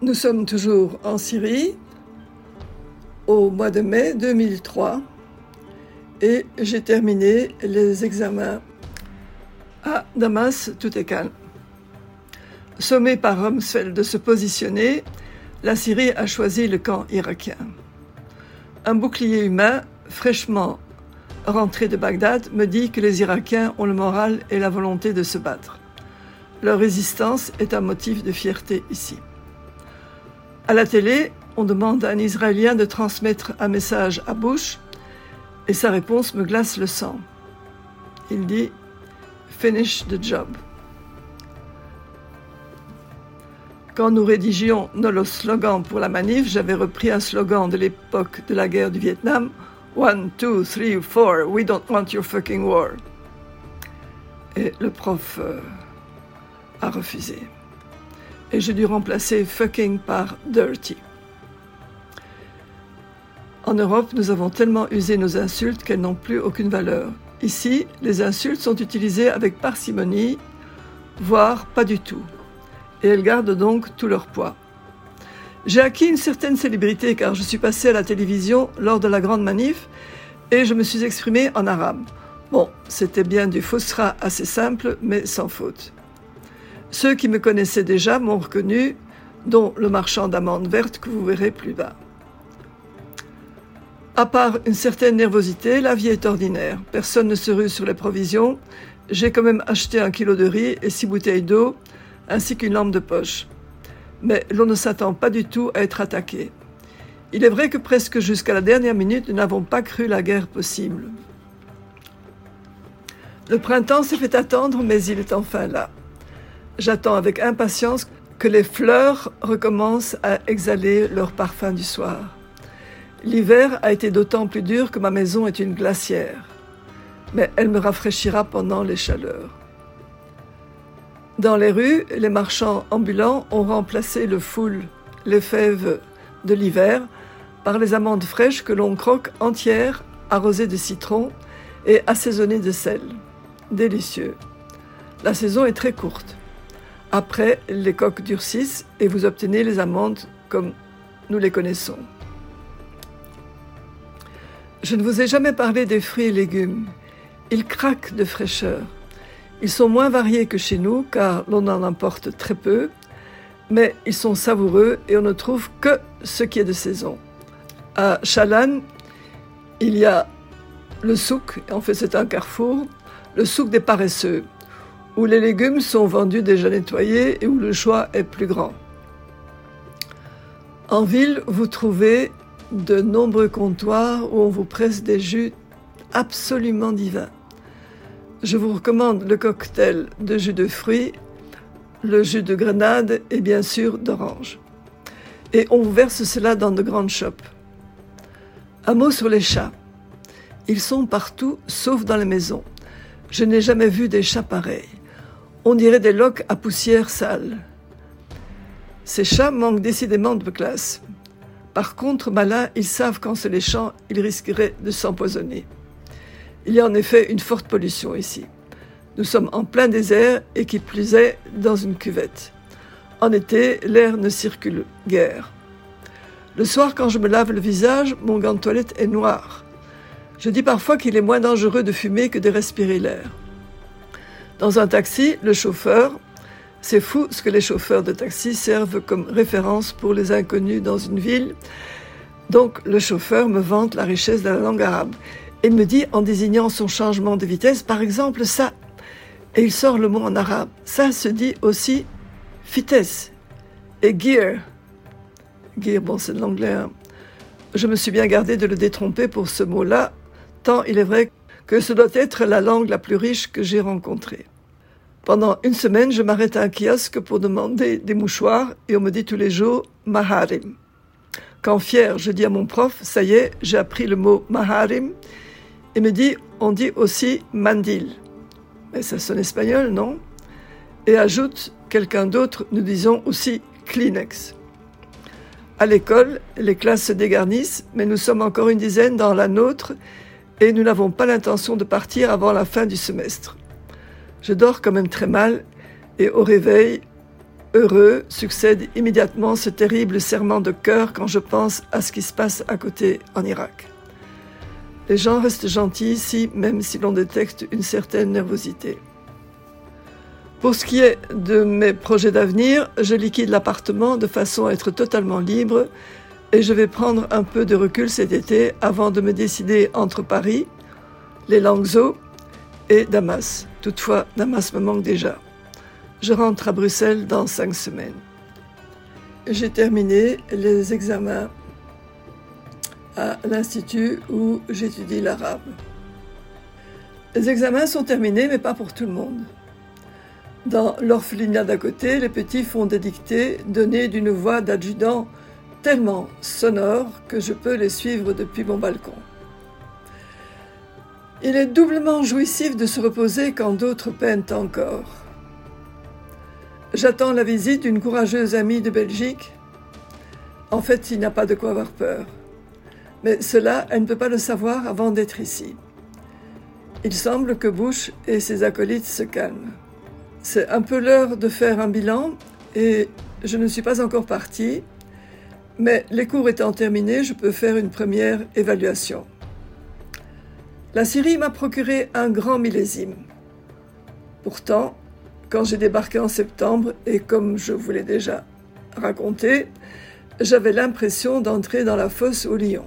Nous sommes toujours en Syrie au mois de mai 2003 et j'ai terminé les examens à Damas, tout est calme. Sommé par Rumsfeld de se positionner, la Syrie a choisi le camp irakien. Un bouclier humain fraîchement rentré de Bagdad me dit que les Irakiens ont le moral et la volonté de se battre. Leur résistance est un motif de fierté ici. À la télé, on demande à un Israélien de transmettre un message à Bush et sa réponse me glace le sang. Il dit Finish the job. Quand nous rédigions nos slogans pour la manif, j'avais repris un slogan de l'époque de la guerre du Vietnam One, two, three, four, we don't want your fucking war. Et le prof euh, a refusé. Et j'ai dû remplacer fucking par dirty. En Europe, nous avons tellement usé nos insultes qu'elles n'ont plus aucune valeur. Ici, les insultes sont utilisées avec parcimonie, voire pas du tout. Et elles gardent donc tout leur poids. J'ai acquis une certaine célébrité car je suis passé à la télévision lors de la grande manif et je me suis exprimé en arabe. Bon, c'était bien du faussera assez simple, mais sans faute. Ceux qui me connaissaient déjà m'ont reconnu, dont le marchand d'amandes vertes que vous verrez plus bas. À part une certaine nervosité, la vie est ordinaire. Personne ne se rue sur les provisions. J'ai quand même acheté un kilo de riz et six bouteilles d'eau, ainsi qu'une lampe de poche. Mais l'on ne s'attend pas du tout à être attaqué. Il est vrai que presque jusqu'à la dernière minute, nous n'avons pas cru la guerre possible. Le printemps s'est fait attendre, mais il est enfin là. J'attends avec impatience que les fleurs recommencent à exhaler leur parfum du soir. L'hiver a été d'autant plus dur que ma maison est une glacière, mais elle me rafraîchira pendant les chaleurs. Dans les rues, les marchands ambulants ont remplacé le foule, les fèves de l'hiver, par les amandes fraîches que l'on croque entières, arrosées de citron et assaisonnées de sel. Délicieux. La saison est très courte. Après, les coques durcissent et vous obtenez les amandes comme nous les connaissons. Je ne vous ai jamais parlé des fruits et légumes. Ils craquent de fraîcheur. Ils sont moins variés que chez nous car l'on en importe très peu, mais ils sont savoureux et on ne trouve que ce qui est de saison. À Chalan, il y a le souk, en fait c'est un carrefour, le souk des paresseux, où les légumes sont vendus déjà nettoyés et où le choix est plus grand. En ville, vous trouvez de nombreux comptoirs où on vous presse des jus absolument divins. Je vous recommande le cocktail de jus de fruits, le jus de grenade et bien sûr d'orange. Et on vous verse cela dans de grandes chopes. Un mot sur les chats. Ils sont partout sauf dans les maisons. Je n'ai jamais vu des chats pareils. On dirait des loques à poussière sale. Ces chats manquent décidément de classe. Par contre, malins, ils savent qu'en se léchant, ils risqueraient de s'empoisonner. Il y a en effet une forte pollution ici. Nous sommes en plein désert et qui plus est dans une cuvette. En été, l'air ne circule guère. Le soir, quand je me lave le visage, mon gant de toilette est noir. Je dis parfois qu'il est moins dangereux de fumer que de respirer l'air. Dans un taxi, le chauffeur, c'est fou ce que les chauffeurs de taxi servent comme référence pour les inconnus dans une ville. Donc le chauffeur me vante la richesse de la langue arabe et me dit en désignant son changement de vitesse, par exemple ça. Et il sort le mot en arabe. Ça se dit aussi vitesse et gear. Gear, bon, c'est de l'anglais. Hein. Je me suis bien gardé de le détromper pour ce mot-là, tant il est vrai que ce doit être la langue la plus riche que j'ai rencontrée. Pendant une semaine, je m'arrête à un kiosque pour demander des mouchoirs et on me dit tous les jours maharim. Quand fier, je dis à mon prof, ça y est, j'ai appris le mot maharim. Il me dit, on dit aussi mandil. Mais ça sonne espagnol, non? Et ajoute, quelqu'un d'autre, nous disons aussi Kleenex. À l'école, les classes se dégarnissent, mais nous sommes encore une dizaine dans la nôtre et nous n'avons pas l'intention de partir avant la fin du semestre. Je dors quand même très mal et au réveil, heureux succède immédiatement ce terrible serment de cœur quand je pense à ce qui se passe à côté en Irak. Les gens restent gentils ici, même si l'on détecte une certaine nervosité. Pour ce qui est de mes projets d'avenir, je liquide l'appartement de façon à être totalement libre et je vais prendre un peu de recul cet été avant de me décider entre Paris, les Langzhou et Damas. Toutefois, Damas me manque déjà. Je rentre à Bruxelles dans cinq semaines. J'ai terminé les examens à l'Institut où j'étudie l'arabe. Les examens sont terminés, mais pas pour tout le monde. Dans l'orphelinat d'à côté, les petits font des dictées données d'une voix d'adjudant tellement sonore que je peux les suivre depuis mon balcon. Il est doublement jouissif de se reposer quand d'autres peinent encore. J'attends la visite d'une courageuse amie de Belgique. En fait, il n'y a pas de quoi avoir peur. Mais cela, elle ne peut pas le savoir avant d'être ici. Il semble que Bush et ses acolytes se calment. C'est un peu l'heure de faire un bilan et je ne suis pas encore partie, mais les cours étant terminés, je peux faire une première évaluation. La Syrie m'a procuré un grand millésime. Pourtant, quand j'ai débarqué en septembre, et comme je vous l'ai déjà raconté, j'avais l'impression d'entrer dans la fosse au lion.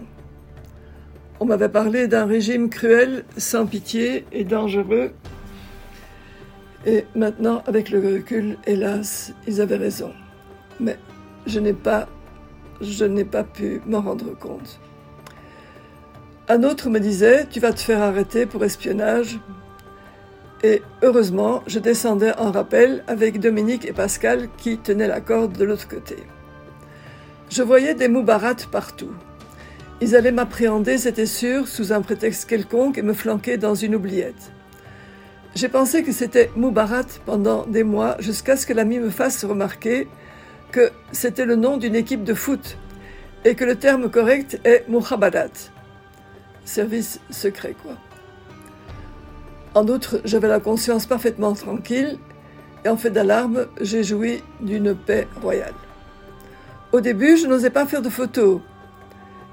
On m'avait parlé d'un régime cruel, sans pitié et dangereux et maintenant, avec le recul, hélas, ils avaient raison. Mais je n'ai pas, je n'ai pas pu m'en rendre compte. Un autre me disait Tu vas te faire arrêter pour espionnage. Et heureusement, je descendais en rappel avec Dominique et Pascal qui tenaient la corde de l'autre côté. Je voyais des moubarates partout. Ils allaient m'appréhender, c'était sûr, sous un prétexte quelconque et me flanquer dans une oubliette. J'ai pensé que c'était Moubarat pendant des mois jusqu'à ce que l'ami me fasse remarquer que c'était le nom d'une équipe de foot et que le terme correct est Mouhabadat. Service secret, quoi. En outre, j'avais la conscience parfaitement tranquille et en fait d'alarme, j'ai joui d'une paix royale. Au début, je n'osais pas faire de photos.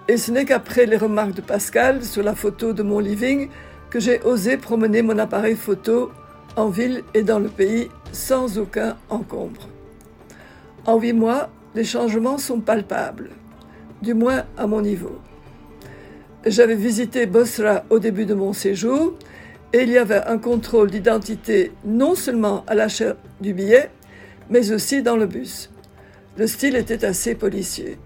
Et ce n'est qu'après les remarques de Pascal sur la photo de mon living que j'ai osé promener mon appareil photo en ville et dans le pays sans aucun encombre. En huit mois, les changements sont palpables, du moins à mon niveau. J'avais visité Bosra au début de mon séjour et il y avait un contrôle d'identité non seulement à l'achat du billet, mais aussi dans le bus. Le style était assez policier.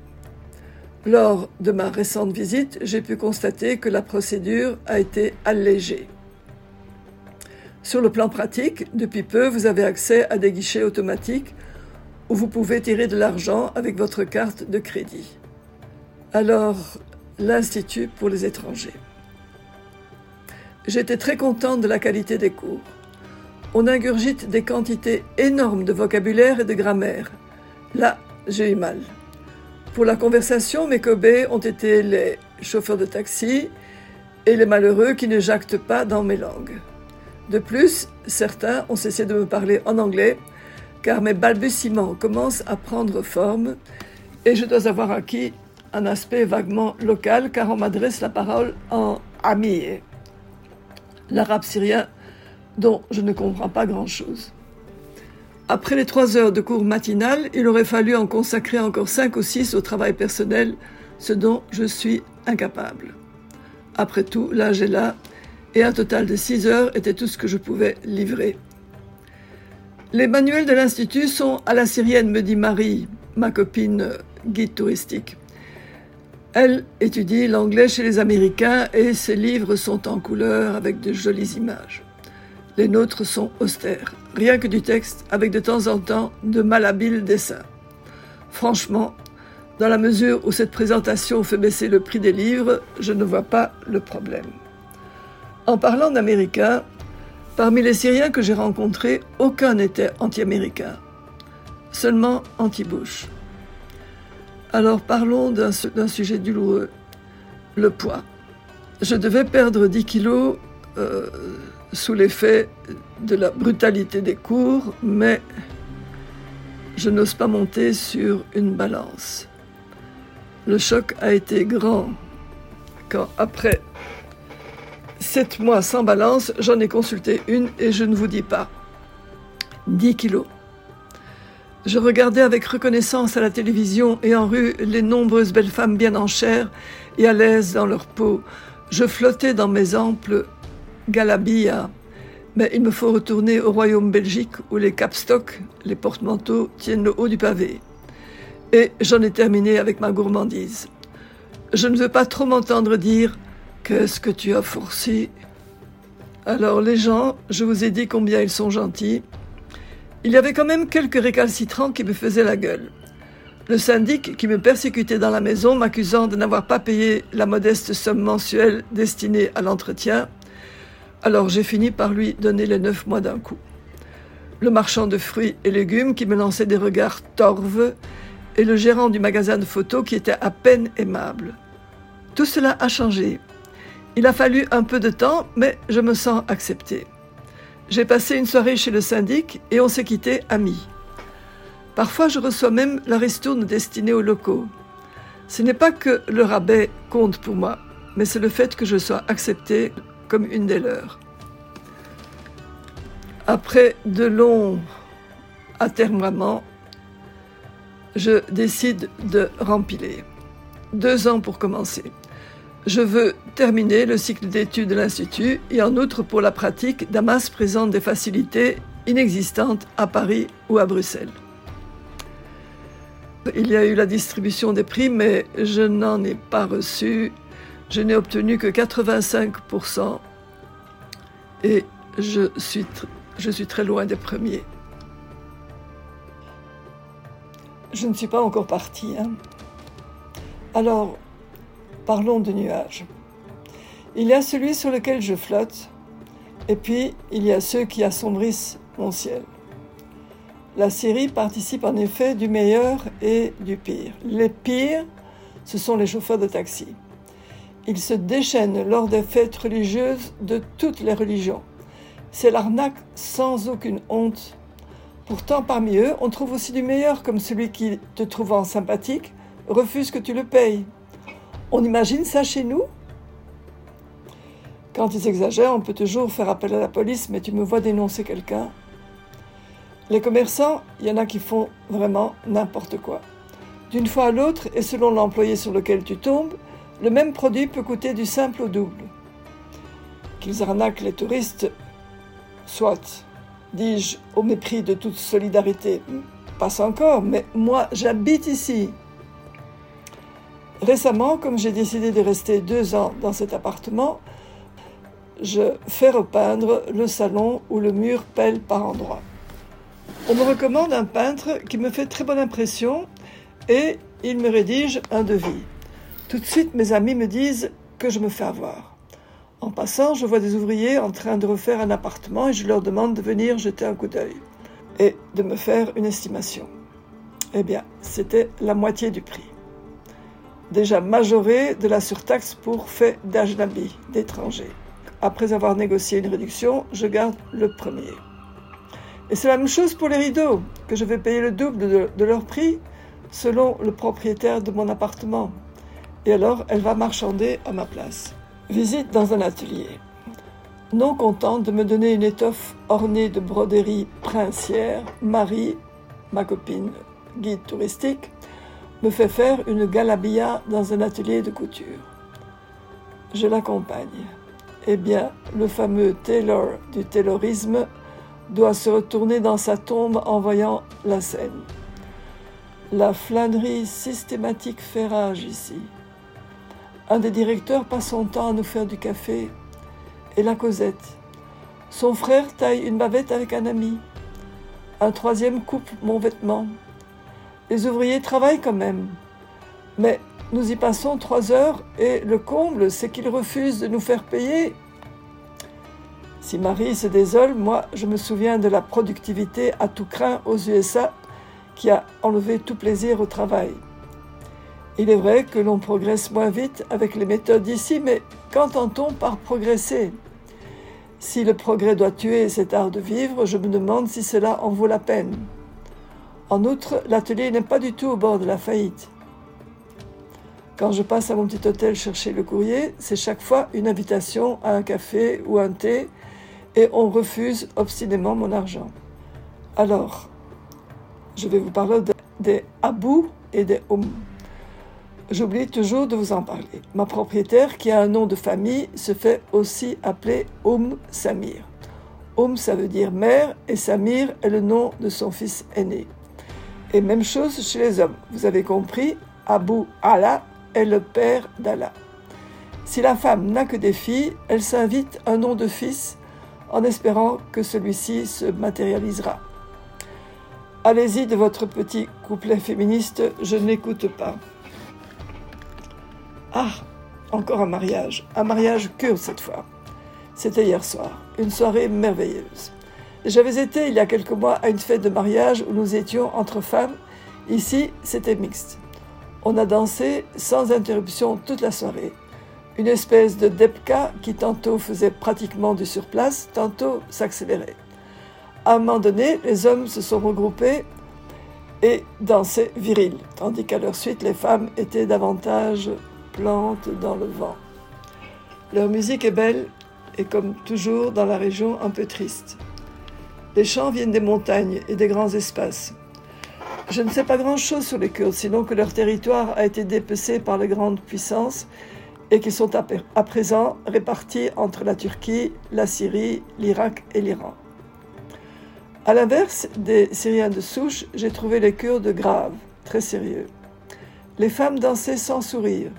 Lors de ma récente visite, j'ai pu constater que la procédure a été allégée. Sur le plan pratique, depuis peu, vous avez accès à des guichets automatiques où vous pouvez tirer de l'argent avec votre carte de crédit. Alors, l'Institut pour les étrangers. J'étais très contente de la qualité des cours. On ingurgite des quantités énormes de vocabulaire et de grammaire. Là, j'ai eu mal. Pour la conversation, mes cobés ont été les chauffeurs de taxi et les malheureux qui ne jactent pas dans mes langues. De plus, certains ont cessé de me parler en anglais car mes balbutiements commencent à prendre forme et je dois avoir acquis un aspect vaguement local car on m'adresse la parole en ami, l'arabe syrien dont je ne comprends pas grand-chose. Après les trois heures de cours matinal, il aurait fallu en consacrer encore cinq ou six au travail personnel, ce dont je suis incapable. Après tout, l'âge est là, et un total de six heures était tout ce que je pouvais livrer. Les manuels de l'Institut sont à la syrienne, me dit Marie, ma copine guide touristique. Elle étudie l'anglais chez les Américains et ses livres sont en couleur avec de jolies images. Les nôtres sont austères, rien que du texte, avec de temps en temps de malhabiles dessins. Franchement, dans la mesure où cette présentation fait baisser le prix des livres, je ne vois pas le problème. En parlant d'Américains, parmi les Syriens que j'ai rencontrés, aucun n'était anti-américain, seulement anti-Bush. Alors parlons d'un sujet douloureux, le poids. Je devais perdre 10 kilos euh, sous l'effet de la brutalité des cours, mais je n'ose pas monter sur une balance. Le choc a été grand quand, après sept mois sans balance, j'en ai consulté une et je ne vous dis pas. 10 kilos. Je regardais avec reconnaissance à la télévision et en rue les nombreuses belles femmes bien en chair et à l'aise dans leur peau. Je flottais dans mes amples galabillas. Mais il me faut retourner au royaume Belgique où les capstocks, les porte-manteaux, tiennent le haut du pavé. Et j'en ai terminé avec ma gourmandise. Je ne veux pas trop m'entendre dire Qu'est-ce que tu as forcé? Alors les gens, je vous ai dit combien ils sont gentils. Il y avait quand même quelques récalcitrants qui me faisaient la gueule. Le syndic qui me persécutait dans la maison, m'accusant de n'avoir pas payé la modeste somme mensuelle destinée à l'entretien. Alors j'ai fini par lui donner les neuf mois d'un coup. Le marchand de fruits et légumes qui me lançait des regards torves et le gérant du magasin de photos qui était à peine aimable. Tout cela a changé. Il a fallu un peu de temps, mais je me sens accepté. J'ai passé une soirée chez le syndic et on s'est quitté amis. Parfois, je reçois même la ristourne destinée aux locaux. Ce n'est pas que le rabais compte pour moi, mais c'est le fait que je sois accepté comme une des leurs. Après de longs atermoiements, je décide de rempiler. Deux ans pour commencer. Je veux terminer le cycle d'études de l'Institut et en outre pour la pratique, Damas présente des facilités inexistantes à Paris ou à Bruxelles. Il y a eu la distribution des prix, mais je n'en ai pas reçu. Je n'ai obtenu que 85% et je suis, très loin des premiers. Je ne suis pas encore partie. Hein. Alors, Parlons de nuages. Il y a celui sur lequel je flotte, et puis il y a ceux qui assombrissent mon ciel. La série participe en effet du meilleur et du pire. Les pires, ce sont les chauffeurs de taxi. Ils se déchaînent lors des fêtes religieuses de toutes les religions. C'est l'arnaque sans aucune honte. Pourtant, parmi eux, on trouve aussi du meilleur, comme celui qui, te trouvant sympathique, refuse que tu le payes. On imagine ça chez nous? Quand ils exagèrent, on peut toujours faire appel à la police, mais tu me vois dénoncer quelqu'un. Les commerçants, il y en a qui font vraiment n'importe quoi. D'une fois à l'autre, et selon l'employé sur lequel tu tombes, le même produit peut coûter du simple au double. Qu'ils arnaquent les touristes, soit, dis-je, au mépris de toute solidarité, passe encore, mais moi j'habite ici. Récemment, comme j'ai décidé de rester deux ans dans cet appartement, je fais repeindre le salon où le mur pèle par endroits. On me recommande un peintre qui me fait très bonne impression et il me rédige un devis. Tout de suite, mes amis me disent que je me fais avoir. En passant, je vois des ouvriers en train de refaire un appartement et je leur demande de venir jeter un coup d'œil et de me faire une estimation. Eh bien, c'était la moitié du prix déjà majoré de la surtaxe pour fait d'ajnabi, d'étrangers. Après avoir négocié une réduction, je garde le premier. Et c'est la même chose pour les rideaux, que je vais payer le double de, de leur prix selon le propriétaire de mon appartement. Et alors, elle va marchander à ma place. Visite dans un atelier. Non contente de me donner une étoffe ornée de broderies princières, Marie, ma copine guide touristique, me fait faire une galabia dans un atelier de couture. Je l'accompagne. Eh bien, le fameux tailor du taylorisme doit se retourner dans sa tombe en voyant la scène. La flânerie systématique fait rage ici. Un des directeurs passe son temps à nous faire du café et la Cosette. Son frère taille une bavette avec un ami. Un troisième coupe mon vêtement. Les ouvriers travaillent quand même. Mais nous y passons trois heures et le comble, c'est qu'ils refusent de nous faire payer. Si Marie se désole, moi, je me souviens de la productivité à tout craint aux USA qui a enlevé tout plaisir au travail. Il est vrai que l'on progresse moins vite avec les méthodes d'ici, mais qu'entend-on par progresser? Si le progrès doit tuer cet art de vivre, je me demande si cela en vaut la peine. En outre, l'atelier n'est pas du tout au bord de la faillite. Quand je passe à mon petit hôtel chercher le courrier, c'est chaque fois une invitation à un café ou un thé et on refuse obstinément mon argent. Alors, je vais vous parler des Abou et des Oum. J'oublie toujours de vous en parler. Ma propriétaire, qui a un nom de famille, se fait aussi appeler Oum Samir. Oum, ça veut dire mère, et Samir est le nom de son fils aîné. Et même chose chez les hommes. Vous avez compris, Abu Allah est le père d'Allah. Si la femme n'a que des filles, elle s'invite un nom de fils en espérant que celui-ci se matérialisera. Allez-y de votre petit couplet féministe, je n'écoute pas. Ah, encore un mariage, un mariage que cette fois. C'était hier soir, une soirée merveilleuse. J'avais été il y a quelques mois à une fête de mariage où nous étions entre femmes. Ici, c'était mixte. On a dansé sans interruption toute la soirée. Une espèce de depka qui tantôt faisait pratiquement du surplace, tantôt s'accélérait. À un moment donné, les hommes se sont regroupés et dansaient viril, tandis qu'à leur suite, les femmes étaient davantage plantes dans le vent. Leur musique est belle et comme toujours dans la région un peu triste. Les chants viennent des montagnes et des grands espaces. Je ne sais pas grand-chose sur les Kurdes, sinon que leur territoire a été dépecé par les grandes puissances et qu'ils sont à présent répartis entre la Turquie, la Syrie, l'Irak et l'Iran. À l'inverse des Syriens de souche, j'ai trouvé les Kurdes graves, très sérieux. Les femmes dansaient sans sourire.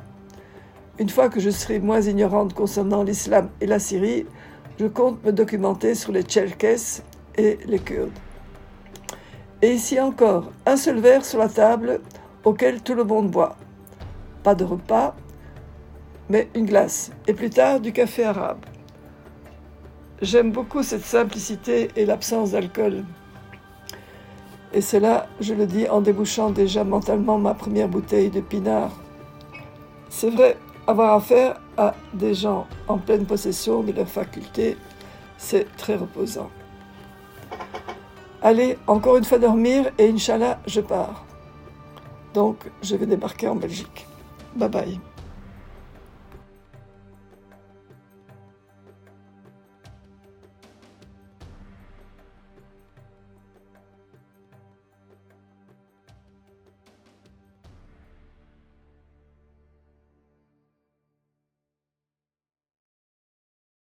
Une fois que je serai moins ignorante concernant l'islam et la Syrie, je compte me documenter sur les Tchelkesses et les Kurdes. Et ici encore, un seul verre sur la table auquel tout le monde boit. Pas de repas, mais une glace, et plus tard du café arabe. J'aime beaucoup cette simplicité et l'absence d'alcool. Et cela, je le dis en débouchant déjà mentalement ma première bouteille de pinard. C'est vrai, avoir affaire à des gens en pleine possession de leurs facultés, c'est très reposant. Allez, encore une fois dormir et Inch'Allah, je pars. Donc, je vais débarquer en Belgique. Bye bye.